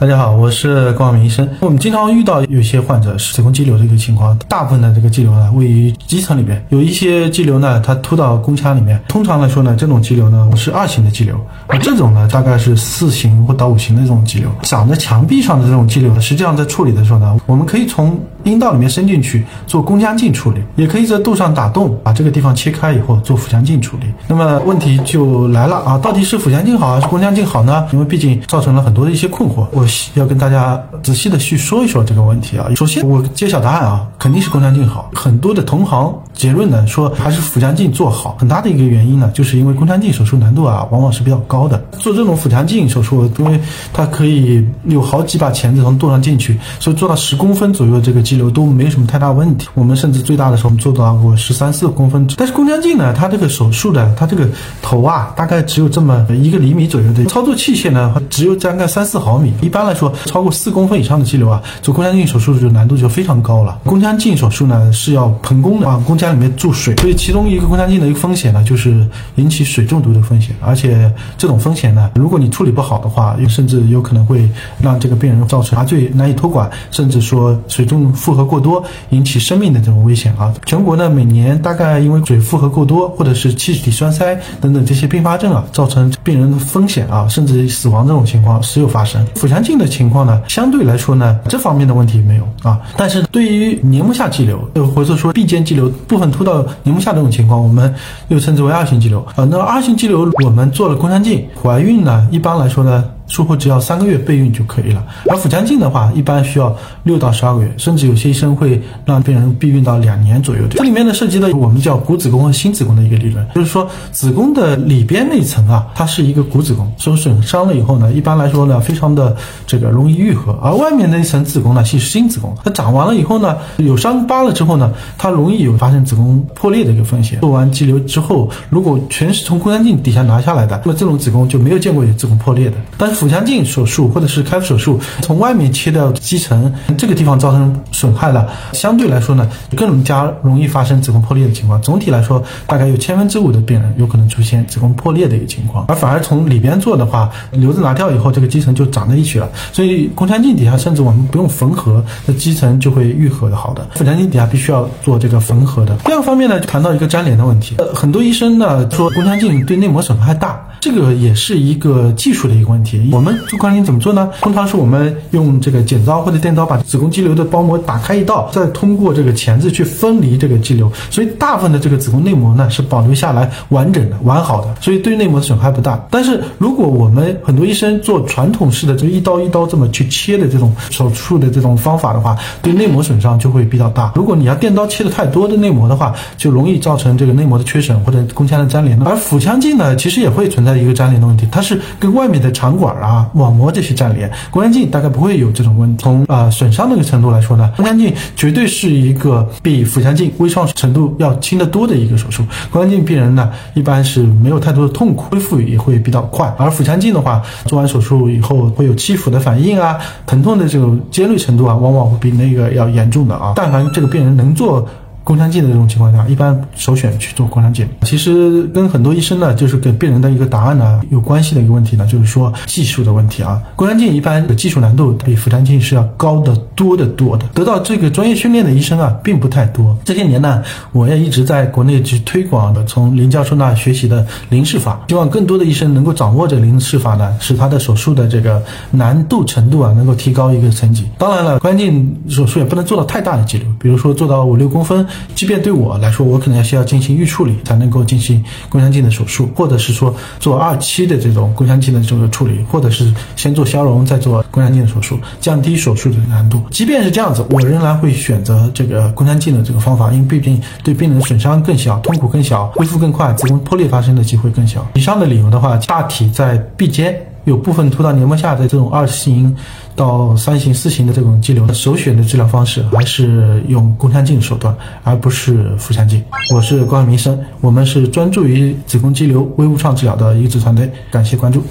大家好，我是光明医生。我们经常遇到有些患者是子宫肌瘤的一个情况，大部分的这个肌瘤呢位于基层里边，有一些肌瘤呢它突到宫腔里面。通常来说呢，这种肌瘤呢是二型的肌瘤，而这种呢大概是四型或到五型的这种肌瘤。长在墙壁上的这种肌瘤呢，实际上在处理的时候呢，我们可以从阴道里面伸进去做宫腔镜处理，也可以在肚上打洞，把这个地方切开以后做腹腔镜处理。那么问题就来了啊，到底是腹腔镜好还是宫腔镜好呢？因为毕竟造成了很多的一些困惑，我。要跟大家仔细的去说一说这个问题啊。首先，我揭晓答案啊，肯定是宫腔镜好。很多的同行结论呢说还是腹腔镜做好。很大的一个原因呢，就是因为宫腔镜手术难度啊往往是比较高的。做这种腹腔镜手术，因为它可以有好几把钳子从肚上进去，所以做到十公分左右这个肌瘤都没什么太大问题。我们甚至最大的时候我们做到过十三四公分。但是宫腔镜呢，它这个手术的它这个头啊，大概只有这么一个厘米左右的操作器械呢，只有大概三四毫米。一般来说，超过四公分以上的肌瘤啊，做宫腔镜手术的难度就非常高了。宫腔镜手术呢是要盆宫的，往宫腔里面注水，所以其中一个宫腔镜的一个风险呢，就是引起水中毒的风险。而且这种风险呢，如果你处理不好的话，甚至有可能会让这个病人造成麻醉难以托管，甚至说水中负荷过多，引起生命的这种危险啊。全国呢每年大概因为水负荷过多，或者是气体栓塞等等这些并发症啊，造成病人的风险啊，甚至死亡这种情况时有发生。腹腔镜的情况呢，相对来说呢，这方面的问题没有啊。但是对于黏膜下肌瘤，或者说壁间肌瘤不很突到黏膜下这种情况，我们又称之为二型肌瘤啊。那二型肌瘤，我们做了宫腔镜，怀孕呢，一般来说呢。术后只要三个月备孕就可以了，而腹腔镜的话，一般需要六到十二个月，甚至有些医生会让病人避孕到两年左右。这里面呢涉及到我们叫骨子宫和新子宫的一个理论，就是说子宫的里边那层啊，它是一个骨子宫，受损伤了以后呢，一般来说呢，非常的这个容易愈合，而外面那一层子宫呢，其实是新子宫，它长完了以后呢，有伤疤了之后呢，它容易有发生子宫破裂的一个风险。做完肌瘤之后，如果全是从宫腔镜底下拿下来的，那么这种子宫就没有见过有子宫破裂的，但是。腹腔镜手术或者是开腹手术，从外面切掉肌层这个地方造成损害了，相对来说呢，更加容易发生子宫破裂的情况。总体来说，大概有千分之五的病人有可能出现子宫破裂的一个情况，而反而从里边做的话，瘤子拿掉以后，这个肌层就长在一起了。所以宫腔镜底下，甚至我们不用缝合，那肌层就会愈合的好的。腹腔镜底下必须要做这个缝合的。第二方面呢，谈到一个粘连的问题，呃，很多医生呢说宫腔镜对内膜损害大。这个也是一个技术的一个问题。我们做宫腔镜怎么做呢？通常是我们用这个剪刀或者电刀把子宫肌瘤的包膜打开一道，再通过这个钳子去分离这个肌瘤。所以大部分的这个子宫内膜呢是保留下来完整的、完好的，所以对内膜损害不大。但是如果我们很多医生做传统式的这个一刀一刀这么去切的这种手术的这种方法的话，对内膜损伤就会比较大。如果你要电刀切的太多的内膜的话，就容易造成这个内膜的缺损或者宫腔的粘连。而腹腔镜呢，其实也会存在。的一个粘连的问题，它是跟外面的肠管啊、网膜这些粘连。宫腔镜大概不会有这种问题。从啊损伤那个程度来说呢，宫腔镜绝对是一个比腹腔镜微创程度要轻得多的一个手术。宫腔镜病人呢，一般是没有太多的痛苦，恢复也会比较快。而腹腔镜的话，做完手术以后会有欺腹的反应啊，疼痛的这种尖锐程度啊，往往会比那个要严重的啊。但凡这个病人能做。宫腔镜的这种情况下，一般首选去做宫腔镜。其实跟很多医生呢，就是给病人的一个答案呢有关系的一个问题呢，就是说技术的问题啊。宫腔镜一般的技术难度比腹腔镜是要高得多得多的。得到这个专业训练的医生啊，并不太多。这些年呢，我也一直在国内去推广的，从林教授那学习的零式法，希望更多的医生能够掌握这零式法呢，使他的手术的这个难度程度啊，能够提高一个层级。当然了，宫腔镜手术也不能做到太大的肌瘤，比如说做到五六公分。即便对我来说，我可能要需要进行预处理，才能够进行宫腔镜的手术，或者是说做二期的这种宫腔镜的这个处理，或者是先做消融再做宫腔镜的手术，降低手术的难度。即便是这样子，我仍然会选择这个宫腔镜的这个方法，因为毕竟对病人损伤更小，痛苦更小，恢复更快，子宫破裂发生的机会更小。以上的理由的话，大体在壁间。有部分突到黏膜下的这种二型到三型、四型的这种肌瘤，首选的治疗方式还是用宫腔镜手段，而不是腹腔镜。我是关明生，我们是专注于子宫肌瘤微物创治疗的一个团队，感谢关注。